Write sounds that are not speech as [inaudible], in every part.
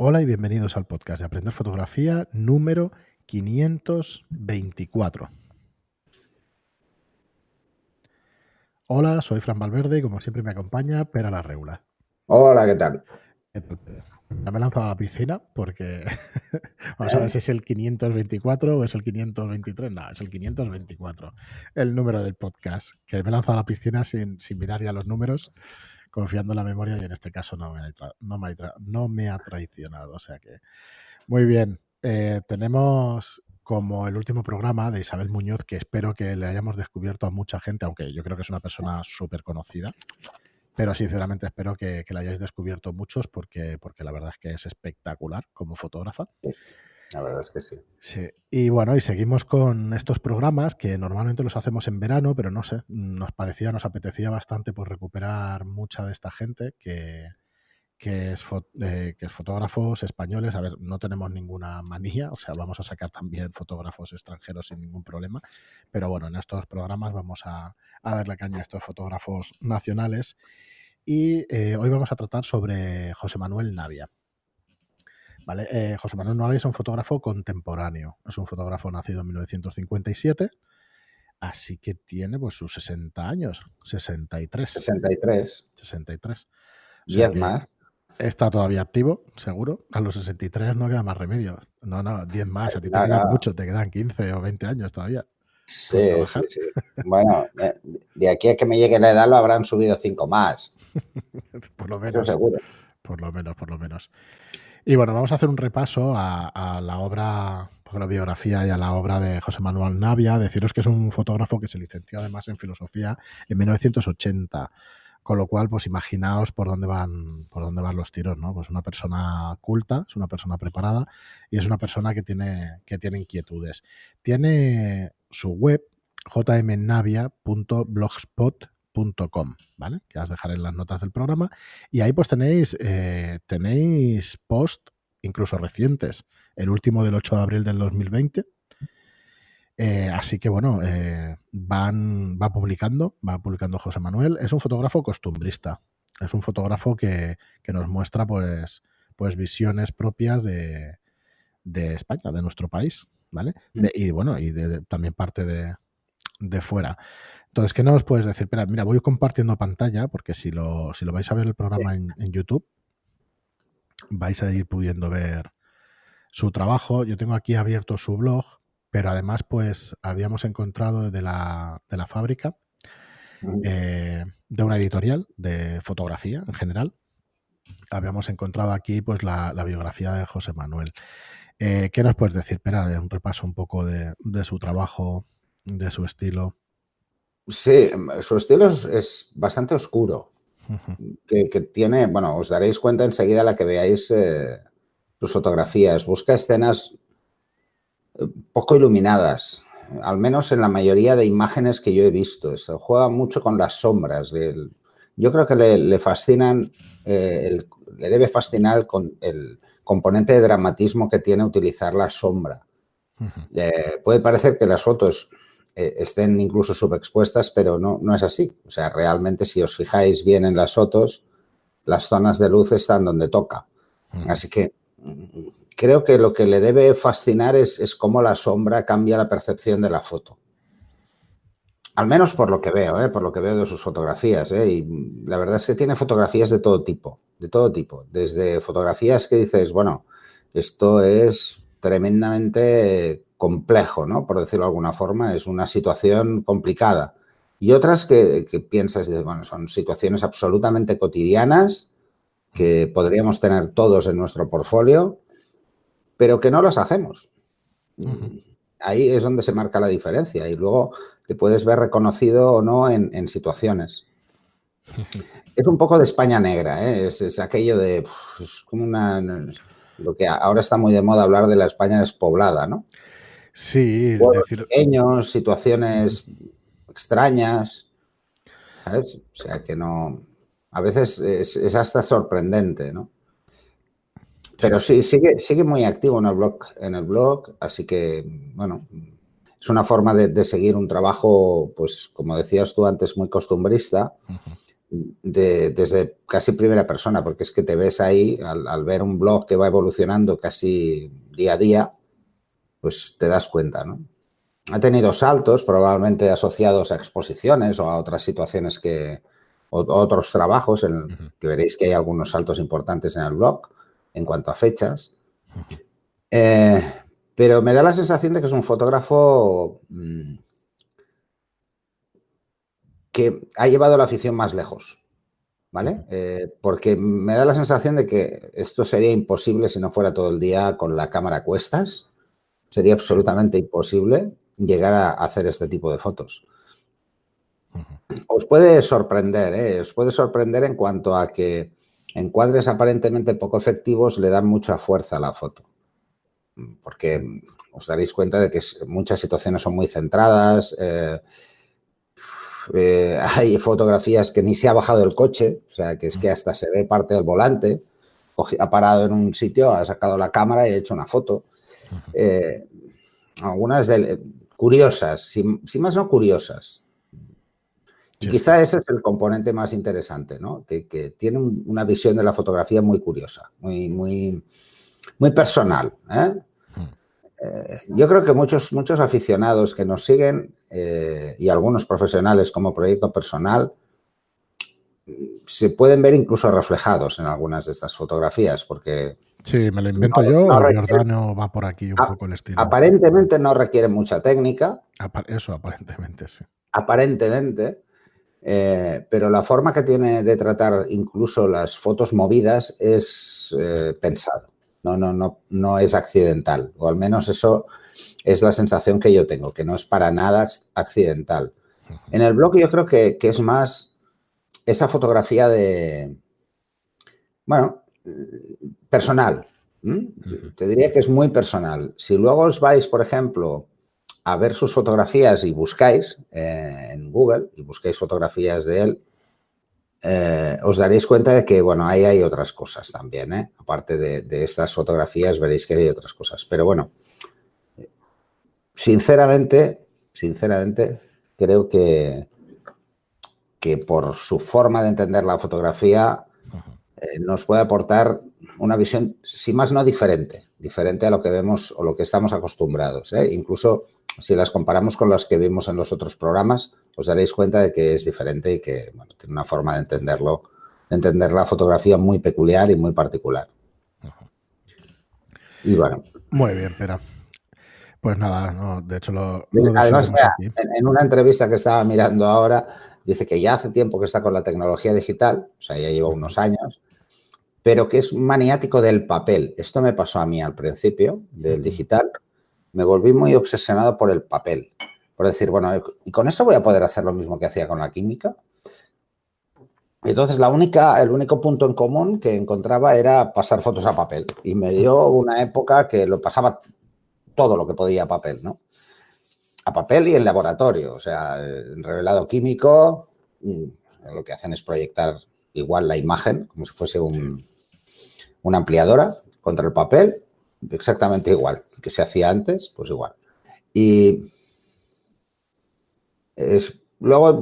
Hola y bienvenidos al podcast de Aprender Fotografía número 524. Hola, soy Fran Valverde y como siempre me acompaña Pera la Reula. Hola, ¿qué tal? Ya me he lanzado a la piscina porque [laughs] vamos a ver si es el 524 o es el 523. No, es el 524, el número del podcast. Que me he lanzado a la piscina sin, sin mirar ya los números confiando en la memoria y en este caso no me, ha, no me, no me ha traicionado. O sea que, muy bien. Eh, tenemos como el último programa de Isabel Muñoz, que espero que le hayamos descubierto a mucha gente, aunque yo creo que es una persona súper conocida. Pero sinceramente espero que, que, la hayáis descubierto muchos porque, porque la verdad es que es espectacular como fotógrafa. La verdad es que sí. Sí. Y bueno, y seguimos con estos programas que normalmente los hacemos en verano, pero no sé, nos parecía, nos apetecía bastante por recuperar mucha de esta gente que, que es, eh, que es fotógrafos españoles. A ver, no tenemos ninguna manía, o sea, vamos a sacar también fotógrafos extranjeros sin ningún problema. Pero bueno, en estos programas vamos a, a darle caña a estos fotógrafos nacionales. Y eh, hoy vamos a tratar sobre José Manuel Navia. ¿Vale? Eh, José Manuel Navia es un fotógrafo contemporáneo. Es un fotógrafo nacido en 1957. Así que tiene pues sus 60 años. 63. 63. 63. 10 más. Está todavía activo, seguro. A los 63 no queda más remedio. No, no, 10 más. A ti te quedan mucho, te quedan 15 o 20 años todavía. Sí, sí, sí. Bueno, de aquí a que me llegue la edad lo habrán subido 5 más. [laughs] por lo menos. Eso seguro. Por lo menos, por lo menos. Y bueno, vamos a hacer un repaso a, la obra, a la biografía y a la obra de José Manuel Navia. Deciros que es un fotógrafo que se licenció además en filosofía en 1980. Con lo cual, pues imaginaos por dónde van, por dónde van los tiros, ¿no? Pues una persona culta, es una persona preparada y es una persona que tiene, que tiene inquietudes. Tiene su web ¿vale? Que os dejaré en las notas del programa. Y ahí pues tenéis, eh, tenéis post incluso recientes. El último del 8 de abril del 2020. Eh, así que bueno, eh, van, va publicando, va publicando José Manuel. Es un fotógrafo costumbrista. Es un fotógrafo que, que nos muestra pues, pues visiones propias de, de España, de nuestro país. ¿Vale? De, y bueno, y de, de, también parte de, de fuera. Entonces, ¿qué nos puedes decir? Mira, mira, voy compartiendo pantalla porque si lo, si lo vais a ver el programa en, en, YouTube, vais a ir pudiendo ver su trabajo. Yo tengo aquí abierto su blog, pero además, pues habíamos encontrado de la, de la fábrica, eh, de una editorial de fotografía en general, habíamos encontrado aquí pues la, la biografía de José Manuel. Eh, ¿Qué nos puedes decir, Pera, de un repaso un poco de, de su trabajo, de su estilo? Sí, su estilo es, es bastante oscuro. Uh -huh. que, que, tiene, bueno, os daréis cuenta enseguida la que veáis eh, sus fotografías. Busca escenas eh, poco iluminadas, al menos en la mayoría de imágenes que yo he visto. Se juega mucho con las sombras. Yo creo que le, le fascinan, eh, el, le debe fascinar con el componente de dramatismo que tiene utilizar la sombra. Uh -huh. eh, puede parecer que las fotos eh, estén incluso subexpuestas, pero no, no es así. O sea, realmente si os fijáis bien en las fotos, las zonas de luz están donde toca. -huh. Así que creo que lo que le debe fascinar es, es, cómo la sombra cambia la percepción de la foto. Al menos por lo que veo, ¿eh? por lo que veo de sus fotografías. ¿eh? Y la verdad es que tiene fotografías de todo tipo, de todo tipo. Desde fotografías que dices, bueno, esto es tremendamente complejo, ¿no? Por decirlo de alguna forma, es una situación complicada. Y otras que, que piensas, bueno, son situaciones absolutamente cotidianas que podríamos tener todos en nuestro portfolio, pero que no las hacemos. Uh -huh. Ahí es donde se marca la diferencia y luego te puedes ver reconocido o no en, en situaciones. [laughs] Es un poco de España negra, ¿eh? es, es, aquello de. Es como una. Lo que ahora está muy de moda hablar de la España despoblada, ¿no? Sí, decir... pequeños, situaciones extrañas. ¿sabes? O sea que no. A veces es, es hasta sorprendente, ¿no? Pero sí, sigue, sigue muy activo en el blog, en el blog, así que, bueno, es una forma de, de seguir un trabajo, pues, como decías tú antes, muy costumbrista, uh -huh. desde casi primera persona, porque es que te ves ahí al, ver un blog que va evolucionando casi día a día, pues te das cuenta, ¿no? Ha tenido saltos probablemente asociados a exposiciones o a otras situaciones que, o, otros trabajos en que veréis que hay algunos saltos importantes en el blog en cuanto a fechas. Eh, pero me da la sensación de que es un fotógrafo mm, que ha llevado la afición más lejos, ¿vale? Eh, porque me da la sensación de que esto sería imposible si no fuera todo el día con la cámara a cuestas. Sería absolutamente imposible llegar a hacer este tipo de fotos. Os puede sorprender, ¿eh? os puede sorprender en cuanto a que encuadres aparentemente poco efectivos le dan mucha fuerza a la foto. Porque os daréis cuenta de que muchas situaciones son muy centradas. Eh, eh, [laughs] hay fotografías que ni se ha bajado el coche, o sea, que es que hasta se ve parte del volante. Ha parado en un sitio, ha sacado la cámara y ha hecho una foto. Algunas curiosas, si más no curiosas. Quizá ese es el componente más interesante, ¿no? Que, tiene una visión de la fotografía muy curiosa, muy, muy, muy personal. ¿eh? Mm. Eh, yo creo que muchos, muchos aficionados que nos siguen eh, y algunos profesionales como proyecto personal se pueden ver incluso reflejados en algunas de estas fotografías, porque... Sí, me lo invento yo, Jordano va por aquí un poco el estilo. Aparentemente no requiere mucha técnica. eso, aparentemente, sí. Aparentemente, eh, pero la forma que tiene de tratar incluso las fotos movidas es eh, pensado, no, no, no, no es accidental, o al menos eso es la sensación que yo tengo, que no es para nada accidental. En el blog yo creo que, es más esa fotografía de, bueno, personal. Te diría que es muy personal. Si luego os vais, por ejemplo, a ver sus fotografías y buscáis eh, en Google y buscáis fotografías de él, eh, os daréis cuenta de que, bueno, ahí hay otras cosas también, ¿eh? Aparte de, estas fotografías, veréis que hay otras cosas. Pero bueno, sinceramente, sinceramente, creo que, que por su forma de entender la fotografía nos puede aportar una visión, si más no diferente, diferente a lo que vemos o lo que estamos acostumbrados. Incluso si las comparamos con las que vimos en los otros programas, os daréis cuenta de que es diferente y que tiene una forma de entenderlo, de entender la fotografía muy peculiar y muy particular. Y bueno. Muy bien, pero pues nada, de hecho lo... Además, en, una entrevista que estaba mirando ahora, dice que ya hace tiempo que está con la tecnología digital, o sea, ya lleva unos años, pero que es maniático del papel. Esto me pasó a mí al principio, del digital, me volví muy obsesionado por el papel. Por decir, bueno, ¿y con eso voy a poder hacer lo mismo que hacía con la química? Entonces, la única, el único punto en común que encontraba era pasar fotos a papel. Y me dio una época que lo pasaba todo lo que podía a papel, ¿no? A papel y en laboratorio. O sea, en revelado químico, mm, lo que hacen es proyectar igual la imagen, como si fuese un, una ampliadora contra el papel exactamente igual que se hacía antes, pues igual. Y es, luego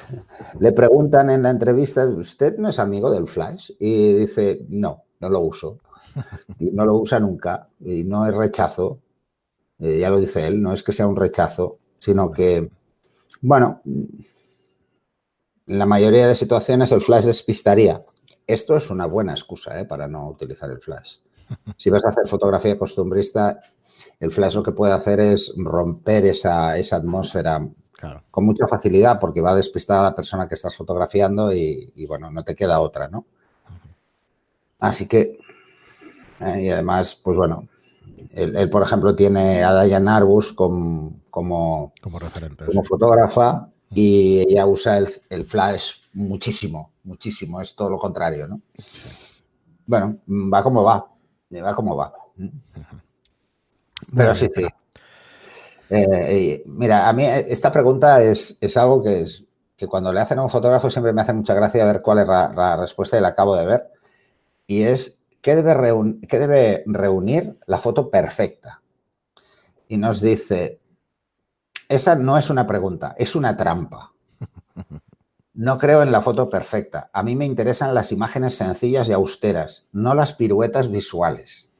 [laughs] le preguntan en la entrevista, ¿usted no es amigo del Flash? Y dice, no, no lo uso. Y no lo usa nunca y no es rechazo. Eh, ya lo dice él, no es que sea un rechazo, sino que, bueno, en la mayoría de situaciones el Flash despistaría. Esto es una buena excusa ¿eh? para no utilizar el Flash. [laughs] Si vas a hacer fotografía costumbrista, el flash lo que puede hacer es romper esa, atmósfera con mucha facilidad porque va a despistar a la persona que estás fotografiando y, bueno, no te queda otra, ¿no? Así que, eh, y además, pues bueno, él, por ejemplo, tiene a Diane Arbus como, como, referente, como fotógrafa y ella usa el, flash muchísimo, muchísimo, es todo lo contrario, ¿no? Bueno, va como va va como va. Pero sí, sí. Eh, mira, a mí esta pregunta es, algo que, es, que cuando le hacen a un fotógrafo siempre me hace mucha gracia ver cuál es la, respuesta y la acabo de ver. Y es, ¿qué debe, ¿qué debe reunir la foto perfecta? Y nos dice, esa no es una pregunta, es una trampa. [laughs] no creo en la foto perfecta. A mí me interesan las imágenes sencillas y austeras, no las piruetas visuales.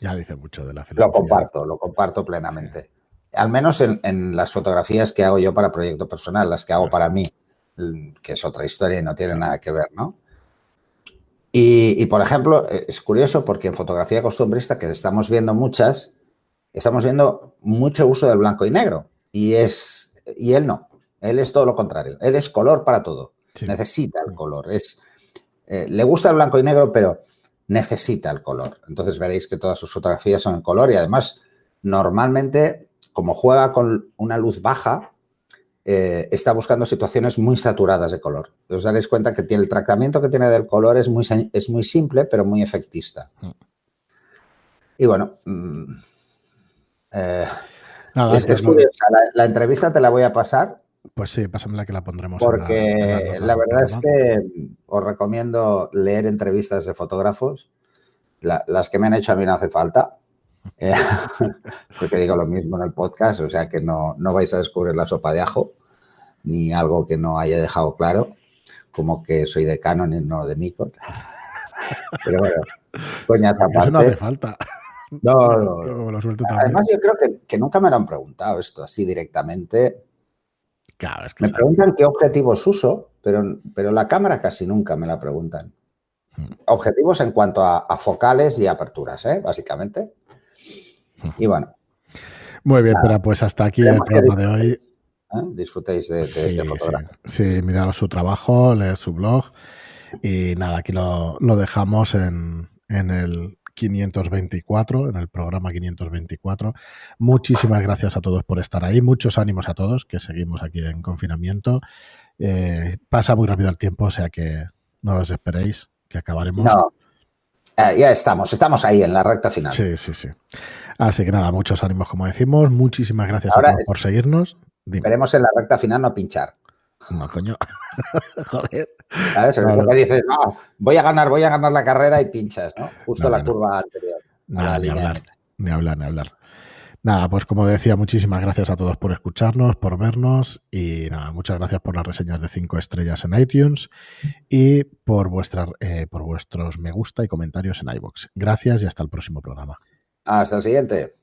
Ya dice mucho de la filosofía. Lo comparto, lo comparto plenamente. Al menos en, las fotografías que hago yo para proyecto personal, las que hago para mí, que es otra historia y no tiene nada que ver, ¿no? Y, por ejemplo, eh, es curioso porque en fotografía costumbrista, que estamos viendo muchas, estamos viendo mucho uso del blanco y negro. Y, es, y él no. Él es todo lo contrario. Él es color para todo. Necesita el color. Es, eh, le gusta el blanco y negro, pero necesita el color. Entonces veréis que todas sus fotografías son en color y además normalmente, como juega con una luz baja, eh, está buscando situaciones muy saturadas de color. Os daréis cuenta que tiene, el tratamiento que tiene del color es muy, es muy simple, pero muy efectista. Mm. Y bueno, mm, eh, es, pues curiosa. La, entrevista te la voy a pasar. Pues sí, pásamela que la pondremos. Porque la, verdad es que os recomiendo leer entrevistas de fotógrafos. las que me han hecho a mí no hace falta. Eh, [laughs] porque digo lo mismo en el podcast, o sea que no, no vais a descubrir la sopa de ajo, ni algo que no haya dejado claro, como que soy de Canon y no de Nikon. [laughs] Pero bueno, coñas aparte. Eso no hace falta. [laughs] No, no. Además, yo creo que, que, nunca me lo han preguntado esto así directamente. Claro, es que me preguntan qué objetivos uso, pero, pero la cámara casi nunca me la preguntan. Hmm. Objetivos en cuanto a, a focales y aperturas, ¿eh? básicamente. Y bueno. Muy bien, pero pues hasta aquí el programa de hoy. ¿eh? Disfrutéis de, este fotógrafo. Sí, sí mirad su trabajo, leed su blog. Y nada, aquí lo, dejamos en, el 524, en el programa 524. Muchísimas gracias a todos por estar ahí. Muchos ánimos a todos que seguimos aquí en confinamiento. Eh, pasa muy rápido el tiempo, o sea que no os esperéis, que acabaremos. No, eh, ya estamos, estamos ahí en la recta final. Sí, sí, sí. Así que nada, muchos ánimos, como decimos. Muchísimas gracias a todos por seguirnos. Esperemos en la recta final no pinchar. No, coño. [laughs] Joder. ¿Sabes? dices, no, voy a ganar, voy a ganar la carrera y pinchas, ¿no? Justo la curva anterior. Nada, ni hablar, ni hablar, ni hablar. Nada, pues como decía, muchísimas gracias a todos por escucharnos, por vernos y nada, muchas gracias por las reseñas de 5 estrellas en iTunes y por, vuestra, eh, por vuestros me gusta y comentarios en iBox. Gracias y hasta el próximo programa. Hasta el siguiente.